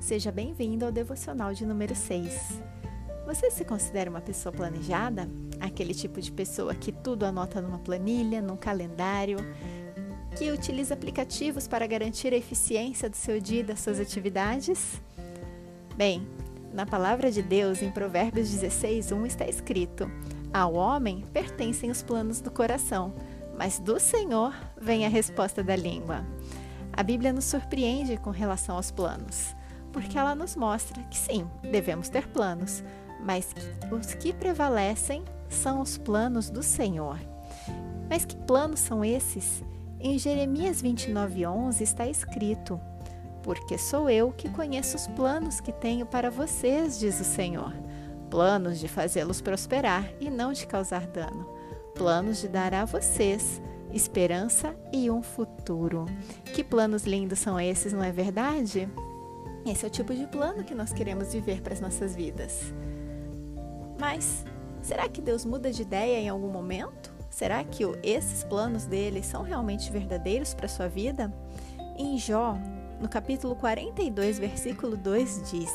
Seja bem-vindo ao devocional de número 6. Você se considera uma pessoa planejada? Aquele tipo de pessoa que tudo anota numa planilha, num calendário, que utiliza aplicativos para garantir a eficiência do seu dia e das suas atividades? Bem, na palavra de Deus, em Provérbios 16, 1 está escrito: Ao homem pertencem os planos do coração, mas do Senhor vem a resposta da língua. A Bíblia nos surpreende com relação aos planos, porque ela nos mostra que sim, devemos ter planos, mas que os que prevalecem são os planos do Senhor. Mas que planos são esses? Em Jeremias 29:11 está escrito: Porque sou eu que conheço os planos que tenho para vocês, diz o Senhor, planos de fazê-los prosperar e não de causar dano, planos de dar a vocês esperança e um futuro. Que planos lindos são esses, não é verdade? Esse é o tipo de plano que nós queremos viver para as nossas vidas. Mas será que Deus muda de ideia em algum momento? Será que esses planos dele são realmente verdadeiros para a sua vida? Em Jó, no capítulo 42, versículo 2 diz: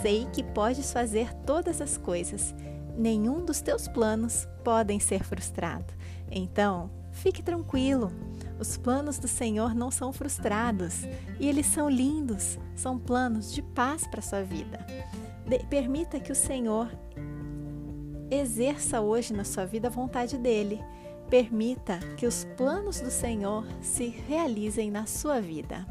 Sei que podes fazer todas as coisas, nenhum dos teus planos podem ser frustrado. Então, Fique tranquilo, os planos do Senhor não são frustrados e eles são lindos, são planos de paz para sua vida. De permita que o Senhor exerça hoje na sua vida a vontade dele. Permita que os planos do Senhor se realizem na sua vida.